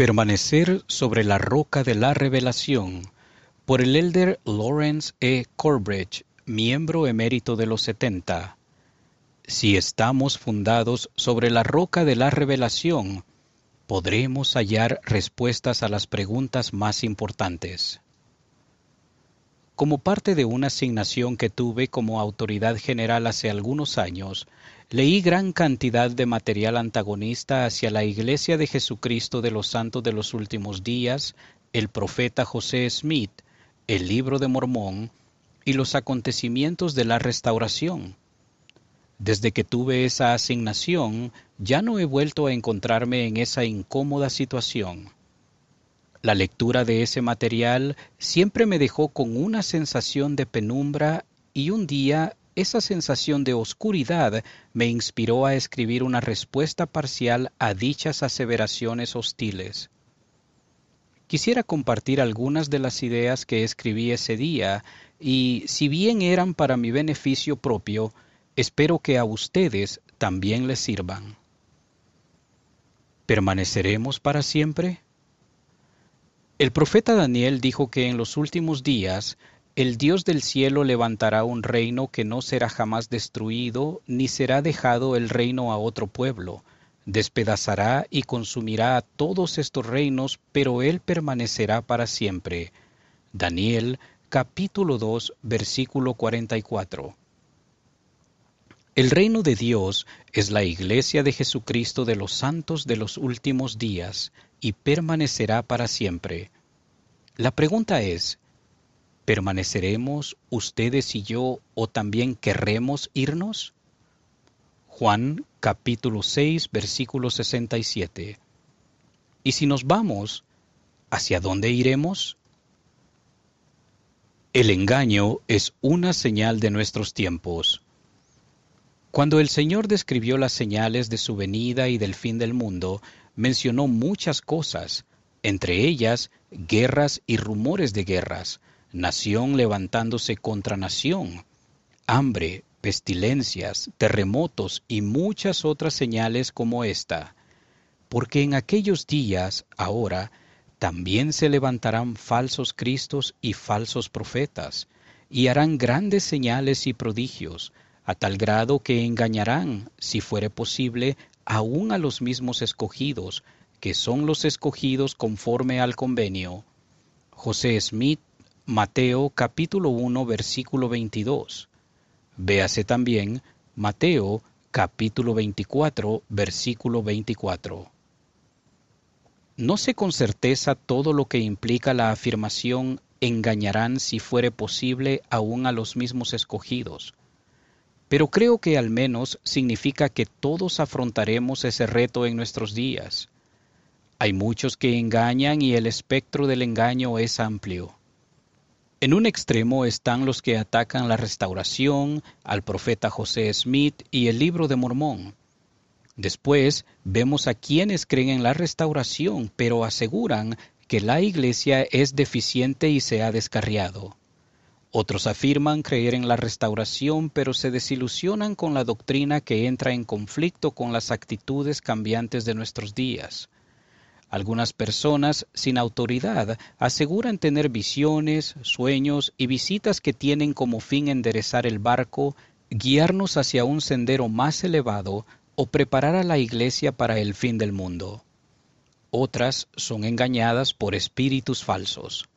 Permanecer sobre la roca de la revelación por el elder Lawrence E. Corbridge, miembro emérito de los 70. Si estamos fundados sobre la roca de la revelación, podremos hallar respuestas a las preguntas más importantes. Como parte de una asignación que tuve como autoridad general hace algunos años, leí gran cantidad de material antagonista hacia la Iglesia de Jesucristo de los Santos de los Últimos Días, el profeta José Smith, el libro de Mormón y los acontecimientos de la restauración. Desde que tuve esa asignación, ya no he vuelto a encontrarme en esa incómoda situación. La lectura de ese material siempre me dejó con una sensación de penumbra y un día esa sensación de oscuridad me inspiró a escribir una respuesta parcial a dichas aseveraciones hostiles. Quisiera compartir algunas de las ideas que escribí ese día y, si bien eran para mi beneficio propio, Espero que a ustedes también les sirvan. ¿Permaneceremos para siempre? El profeta Daniel dijo que en los últimos días el Dios del cielo levantará un reino que no será jamás destruido, ni será dejado el reino a otro pueblo. Despedazará y consumirá a todos estos reinos, pero él permanecerá para siempre. Daniel capítulo 2 versículo 44. El reino de Dios es la iglesia de Jesucristo de los santos de los últimos días y permanecerá para siempre. La pregunta es, ¿permaneceremos ustedes y yo o también querremos irnos? Juan capítulo 6 versículo 67. ¿Y si nos vamos, hacia dónde iremos? El engaño es una señal de nuestros tiempos. Cuando el Señor describió las señales de su venida y del fin del mundo, mencionó muchas cosas, entre ellas guerras y rumores de guerras, nación levantándose contra nación, hambre, pestilencias, terremotos y muchas otras señales como esta. Porque en aquellos días, ahora, también se levantarán falsos cristos y falsos profetas, y harán grandes señales y prodigios, a tal grado que engañarán, si fuere posible, aún a los mismos escogidos, que son los escogidos conforme al convenio. José Smith, Mateo capítulo 1 versículo 22. Véase también Mateo capítulo 24 versículo 24. No sé con certeza todo lo que implica la afirmación engañarán si fuere posible aún a los mismos escogidos pero creo que al menos significa que todos afrontaremos ese reto en nuestros días. Hay muchos que engañan y el espectro del engaño es amplio. En un extremo están los que atacan la restauración, al profeta José Smith y el libro de Mormón. Después vemos a quienes creen en la restauración, pero aseguran que la iglesia es deficiente y se ha descarriado. Otros afirman creer en la restauración, pero se desilusionan con la doctrina que entra en conflicto con las actitudes cambiantes de nuestros días. Algunas personas sin autoridad aseguran tener visiones, sueños y visitas que tienen como fin enderezar el barco, guiarnos hacia un sendero más elevado o preparar a la iglesia para el fin del mundo. Otras son engañadas por espíritus falsos.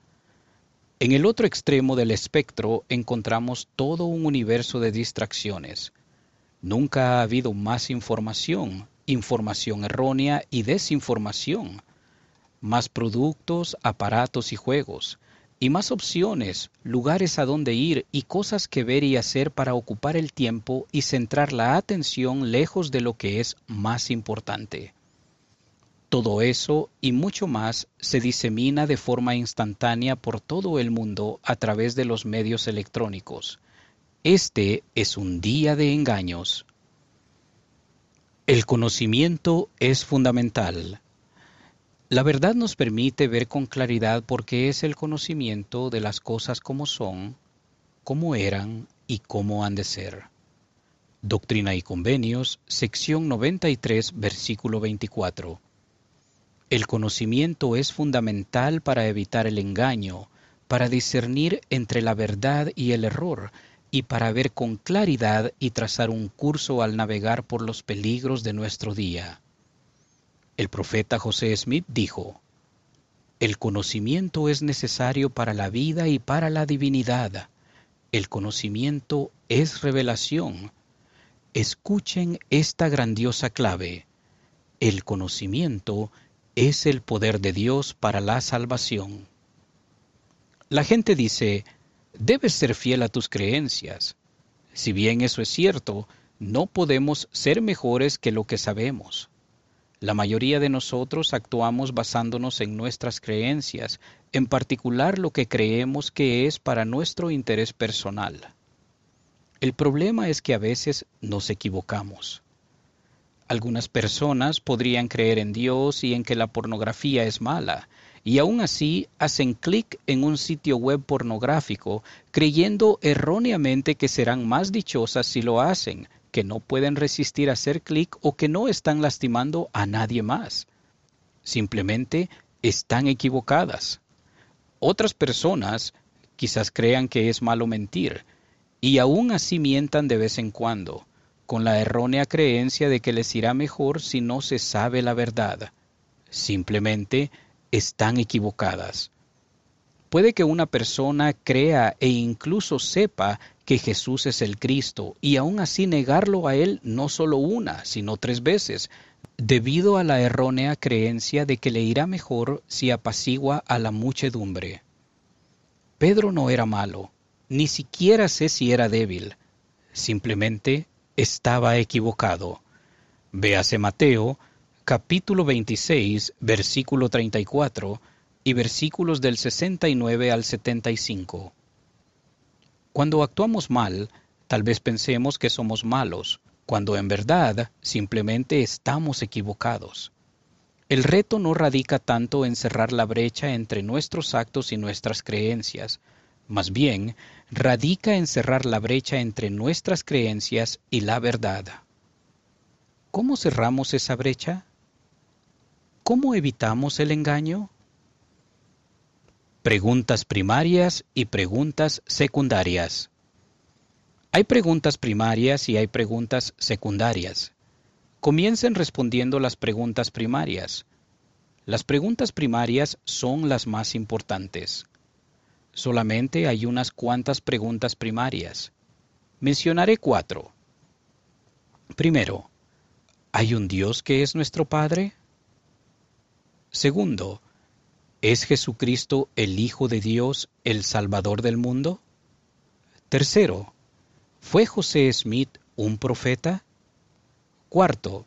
En el otro extremo del espectro encontramos todo un universo de distracciones. Nunca ha habido más información, información errónea y desinformación, más productos, aparatos y juegos, y más opciones, lugares a donde ir y cosas que ver y hacer para ocupar el tiempo y centrar la atención lejos de lo que es más importante. Todo eso y mucho más se disemina de forma instantánea por todo el mundo a través de los medios electrónicos. Este es un día de engaños. El conocimiento es fundamental. La verdad nos permite ver con claridad por qué es el conocimiento de las cosas como son, como eran y cómo han de ser. Doctrina y Convenios, sección 93, versículo 24. El conocimiento es fundamental para evitar el engaño, para discernir entre la verdad y el error, y para ver con claridad y trazar un curso al navegar por los peligros de nuestro día. El profeta José Smith dijo, El conocimiento es necesario para la vida y para la divinidad. El conocimiento es revelación. Escuchen esta grandiosa clave. El conocimiento es el poder de Dios para la salvación. La gente dice, debes ser fiel a tus creencias. Si bien eso es cierto, no podemos ser mejores que lo que sabemos. La mayoría de nosotros actuamos basándonos en nuestras creencias, en particular lo que creemos que es para nuestro interés personal. El problema es que a veces nos equivocamos. Algunas personas podrían creer en Dios y en que la pornografía es mala, y aún así hacen clic en un sitio web pornográfico creyendo erróneamente que serán más dichosas si lo hacen, que no pueden resistir a hacer clic o que no están lastimando a nadie más. Simplemente están equivocadas. Otras personas quizás crean que es malo mentir, y aún así mientan de vez en cuando, con la errónea creencia de que les irá mejor si no se sabe la verdad. Simplemente están equivocadas. Puede que una persona crea e incluso sepa que Jesús es el Cristo y aún así negarlo a Él no solo una, sino tres veces, debido a la errónea creencia de que le irá mejor si apacigua a la muchedumbre. Pedro no era malo, ni siquiera sé si era débil, simplemente estaba equivocado. Véase Mateo, capítulo 26, versículo 34 y versículos del 69 al 75. Cuando actuamos mal, tal vez pensemos que somos malos, cuando en verdad simplemente estamos equivocados. El reto no radica tanto en cerrar la brecha entre nuestros actos y nuestras creencias, más bien radica en cerrar la brecha entre nuestras creencias y la verdad. ¿Cómo cerramos esa brecha? ¿Cómo evitamos el engaño? Preguntas primarias y preguntas secundarias. Hay preguntas primarias y hay preguntas secundarias. Comiencen respondiendo las preguntas primarias. Las preguntas primarias son las más importantes. Solamente hay unas cuantas preguntas primarias. Mencionaré cuatro. Primero, ¿hay un Dios que es nuestro Padre? Segundo, ¿es Jesucristo el Hijo de Dios, el Salvador del mundo? Tercero, ¿fue José Smith un profeta? Cuarto,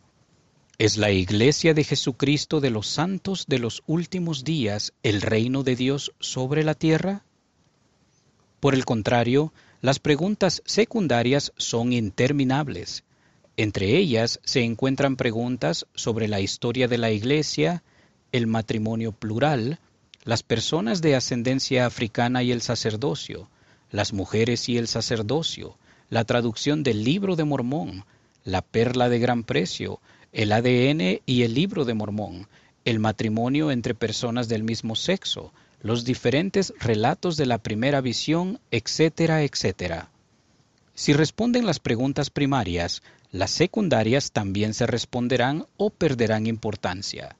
¿es la Iglesia de Jesucristo de los santos de los últimos días el reino de Dios sobre la tierra? Por el contrario, las preguntas secundarias son interminables. Entre ellas se encuentran preguntas sobre la historia de la Iglesia, el matrimonio plural, las personas de ascendencia africana y el sacerdocio, las mujeres y el sacerdocio, la traducción del libro de Mormón, la perla de gran precio, el ADN y el libro de Mormón, el matrimonio entre personas del mismo sexo, los diferentes relatos de la primera visión, etcétera, etcétera. Si responden las preguntas primarias, las secundarias también se responderán o perderán importancia.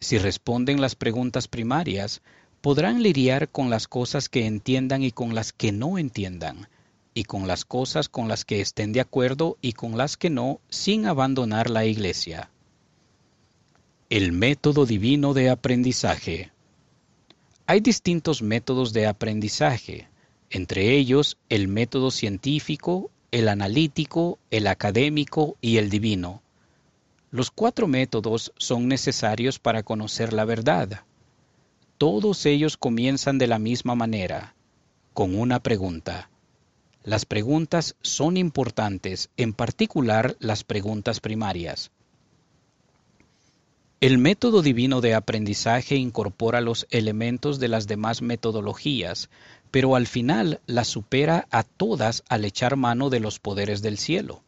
Si responden las preguntas primarias, podrán lidiar con las cosas que entiendan y con las que no entiendan, y con las cosas con las que estén de acuerdo y con las que no, sin abandonar la Iglesia. El método divino de aprendizaje. Hay distintos métodos de aprendizaje, entre ellos el método científico, el analítico, el académico y el divino. Los cuatro métodos son necesarios para conocer la verdad. Todos ellos comienzan de la misma manera, con una pregunta. Las preguntas son importantes, en particular las preguntas primarias. El método divino de aprendizaje incorpora los elementos de las demás metodologías, pero al final las supera a todas al echar mano de los poderes del cielo.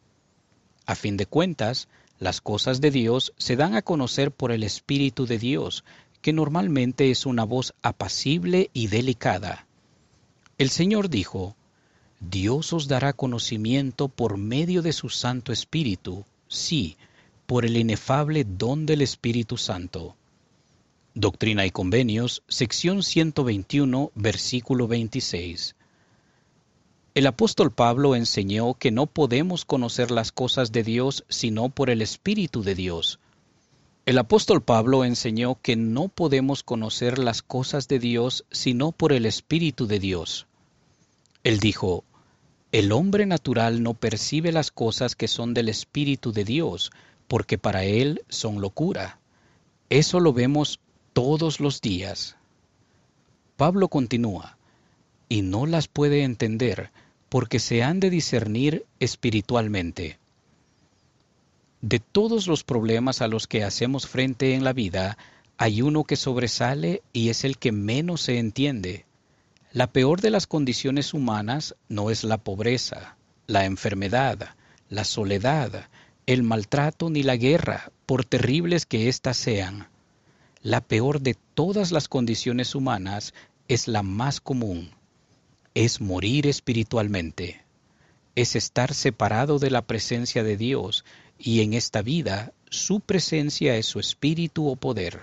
A fin de cuentas, Las cosas de Dios se dan a conocer por el Espíritu de Dios, que normalmente es una voz apacible y delicada. El Señor dijo, Dios os dará conocimiento por medio de su Santo Espíritu, sí, por el inefable don del Espíritu Santo. Doctrina y Convenios, sección 121, versículo 26. El apóstol Pablo enseñó que no podemos conocer las cosas de Dios sino por el Espíritu de Dios. El apóstol Pablo enseñó que no podemos conocer las cosas de Dios sino por el Espíritu de Dios. Él dijo, el hombre natural no percibe las cosas que son del Espíritu de Dios, porque para él son locura. Eso lo vemos todos los días. Pablo continúa, y no las puede entender porque se han de discernir espiritualmente. De todos los problemas a los que hacemos frente en la vida, hay uno que sobresale y es el que menos se entiende. La peor de las condiciones humanas no es la pobreza, la enfermedad, la soledad, el maltrato ni la guerra, por terribles que éstas sean. La peor de todas las condiciones humanas es la más común, es morir espiritualmente, es estar separado de la presencia de Dios y en esta vida su presencia es su espíritu o poder.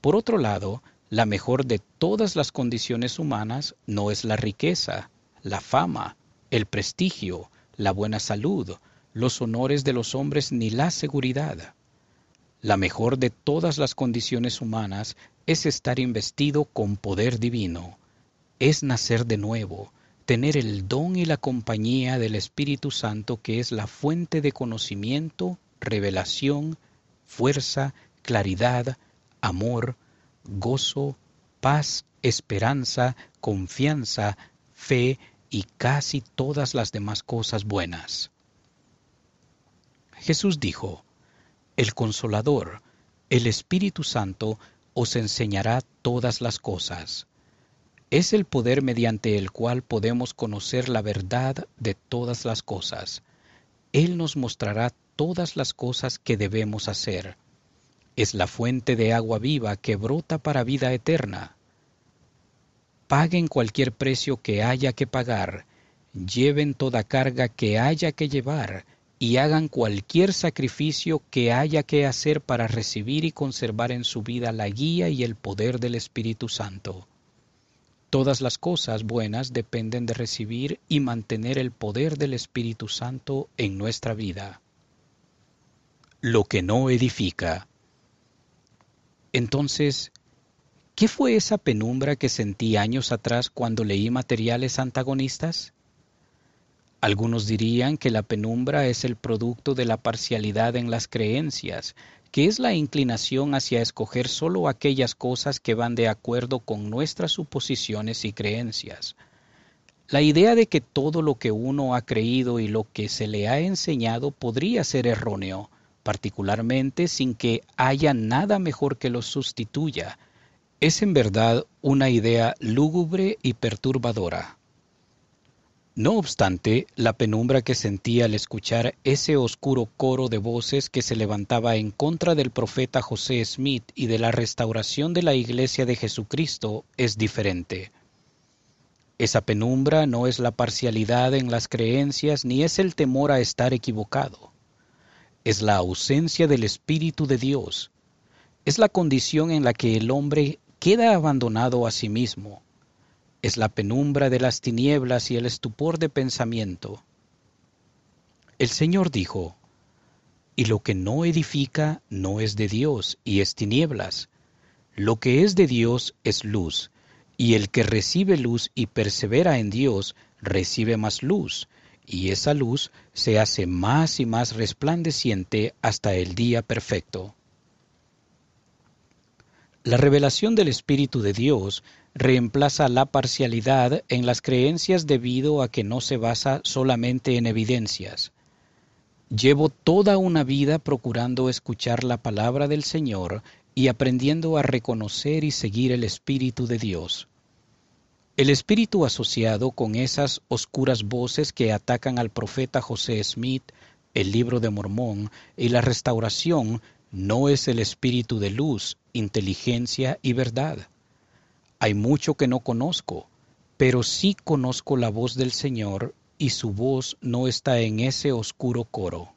Por otro lado, la mejor de todas las condiciones humanas no es la riqueza, la fama, el prestigio, la buena salud, los honores de los hombres ni la seguridad. La mejor de todas las condiciones humanas es estar investido con poder divino, es nacer de nuevo, tener el don y la compañía del Espíritu Santo que es la fuente de conocimiento, revelación, fuerza, claridad, amor, gozo, paz, esperanza, confianza, fe y casi todas las demás cosas buenas. Jesús dijo, El consolador, el Espíritu Santo, os enseñará todas las cosas es el poder mediante el cual podemos conocer la verdad de todas las cosas. Él nos mostrará todas las cosas que debemos hacer. Es la fuente de agua viva que brota para vida eterna. Paguen cualquier precio que haya que pagar, lleven toda carga que haya que llevar, y hagan cualquier sacrificio que haya que hacer para recibir y conservar en su vida la guía y el poder del Espíritu Santo. Todas las cosas buenas dependen de recibir y mantener el poder del Espíritu Santo en nuestra vida. Lo que no edifica. Entonces, ¿qué fue esa penumbra que sentí años atrás cuando leí materiales antagonistas? Algunos dirían que la penumbra es el producto de la parcialidad en las creencias que es la inclinación hacia escoger solo aquellas cosas que van de acuerdo con nuestras suposiciones y creencias. La idea de que todo lo que uno ha creído y lo que se le ha enseñado podría ser erróneo, particularmente sin que haya nada mejor que lo sustituya, es en verdad una idea lúgubre y perturbadora. No obstante, la penumbra que sentía al escuchar ese oscuro coro de voces que se levantaba en contra del profeta José Smith y de la restauración de la Iglesia de Jesucristo es diferente. Esa penumbra no es la parcialidad en las creencias ni es el temor a estar equivocado. Es la ausencia del Espíritu de Dios. Es la condición en la que el hombre queda abandonado a sí mismo es la penumbra de las tinieblas y el estupor de pensamiento. El Señor dijo, y lo que no edifica no es de Dios y es tinieblas. Lo que es de Dios es luz, y el que recibe luz y persevera en Dios recibe más luz, y esa luz se hace más y más resplandeciente hasta el día perfecto. La revelación del Espíritu de Dios reemplaza la parcialidad en las creencias debido a que no se basa solamente en evidencias. Llevo toda una vida procurando escuchar la palabra del Señor y aprendiendo a reconocer y seguir el Espíritu de Dios. El espíritu asociado con esas oscuras voces que atacan al profeta José Smith el libro de Mormón y la restauración no es el espíritu de luz, inteligencia y verdad. Hay mucho que no conozco, pero sí conozco la voz del Señor y su voz no está en ese oscuro coro.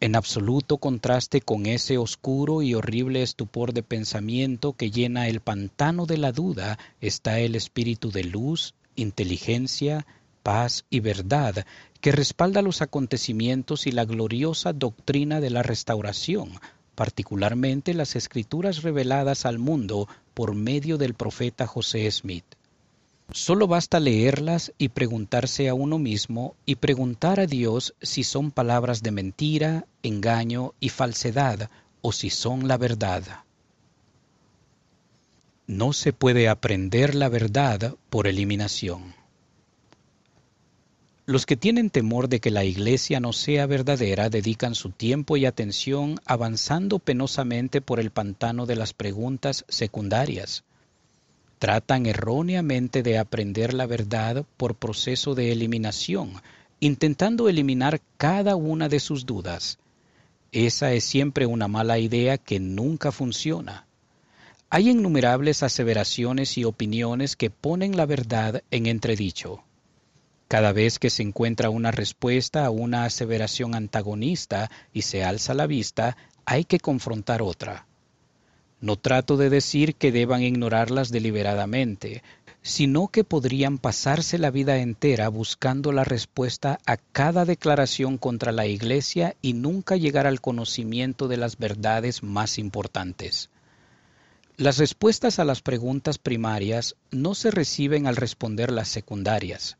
En absoluto contraste con ese oscuro y horrible estupor de pensamiento que llena el pantano de la duda está el espíritu de luz, inteligencia, paz y verdad que respalda los acontecimientos y la gloriosa doctrina de la restauración, particularmente las escrituras reveladas al mundo por medio del profeta José Smith. Solo basta leerlas y preguntarse a uno mismo y preguntar a Dios si son palabras de mentira, engaño y falsedad o si son la verdad. No se puede aprender la verdad por eliminación. Los que tienen temor de que la iglesia no sea verdadera dedican su tiempo y atención avanzando penosamente por el pantano de las preguntas secundarias. Tratan erróneamente de aprender la verdad por proceso de eliminación, intentando eliminar cada una de sus dudas. Esa es siempre una mala idea que nunca funciona. Hay innumerables aseveraciones y opiniones que ponen la verdad en entredicho. Cada vez que se encuentra una respuesta a una aseveración antagonista y se alza la vista, hay que confrontar otra. No trato de decir que deban ignorarlas deliberadamente, sino que podrían pasarse la vida entera buscando la respuesta a cada declaración contra la Iglesia y nunca llegar al conocimiento de las verdades más importantes. Las respuestas a las preguntas primarias no se reciben al responder las secundarias.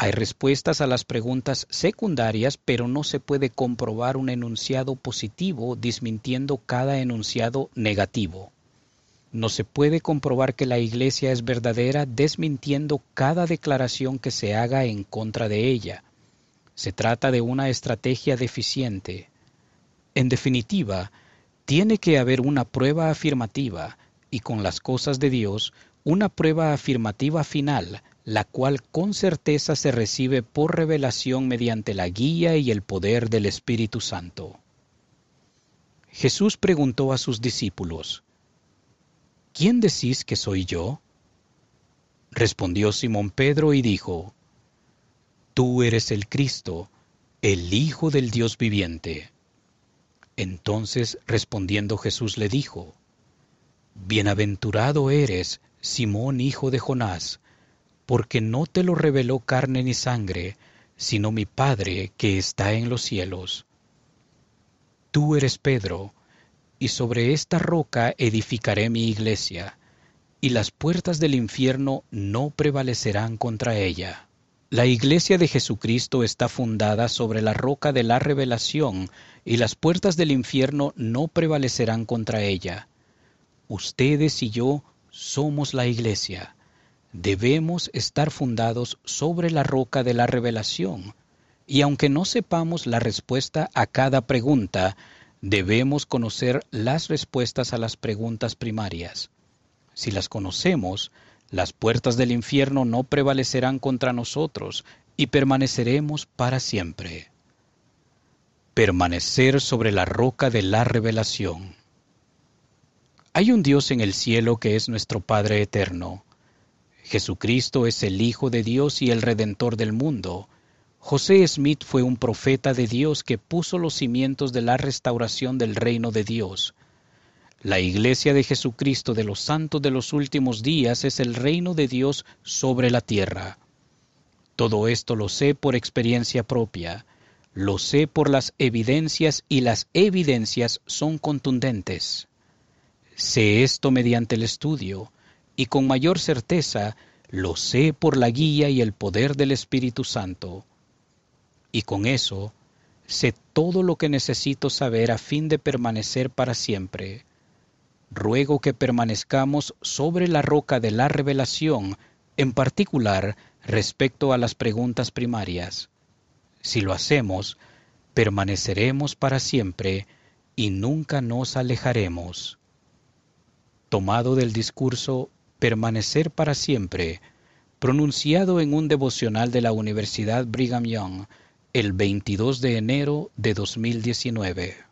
Hay respuestas a las preguntas secundarias, pero no se puede comprobar un enunciado positivo desmintiendo cada enunciado negativo. No se puede comprobar que la Iglesia es verdadera desmintiendo cada declaración que se haga en contra de ella. Se trata de una estrategia deficiente. En definitiva, tiene que haber una prueba afirmativa y con las cosas de Dios una prueba afirmativa final la cual con certeza se recibe por revelación mediante la guía y el poder del Espíritu Santo. Jesús preguntó a sus discípulos, ¿Quién decís que soy yo? Respondió Simón Pedro y dijo, Tú eres el Cristo, el Hijo del Dios viviente. Entonces respondiendo Jesús le dijo, Bienaventurado eres, Simón hijo de Jonás, porque no te lo reveló carne ni sangre, sino mi Padre que está en los cielos. Tú eres Pedro, y sobre esta roca edificaré mi iglesia, y las puertas del infierno no prevalecerán contra ella. La iglesia de Jesucristo está fundada sobre la roca de la revelación, y las puertas del infierno no prevalecerán contra ella. Ustedes y yo somos la iglesia debemos estar fundados sobre la roca de la revelación, y aunque no sepamos la respuesta a cada pregunta, debemos conocer las respuestas a las preguntas primarias. Si las conocemos, las puertas del infierno no prevalecerán contra nosotros y permaneceremos para siempre. Permanecer sobre la roca de la revelación. Hay un Dios en el cielo que es nuestro Padre eterno Jesucristo es el Hijo de Dios y el Redentor del mundo. José Smith fue un profeta de Dios que puso los cimientos de la restauración del reino de Dios. La Iglesia de Jesucristo de los santos de los últimos días es el reino de Dios sobre la tierra. Todo esto lo sé por experiencia propia, lo sé por las evidencias y las evidencias son contundentes. Sé esto mediante el estudio, y con mayor certeza lo sé por la guía y el poder del Espíritu Santo. Y con eso sé todo lo que necesito saber a fin de permanecer para siempre. Ruego que permanezcamos sobre la roca de la revelación, en particular respecto a las preguntas primarias. Si lo hacemos, permaneceremos para siempre y nunca nos alejaremos. Tomado del discurso permanecer para siempre, pronunciado en un devocional de la Universidad Brigham Young el 22 de enero de 2019.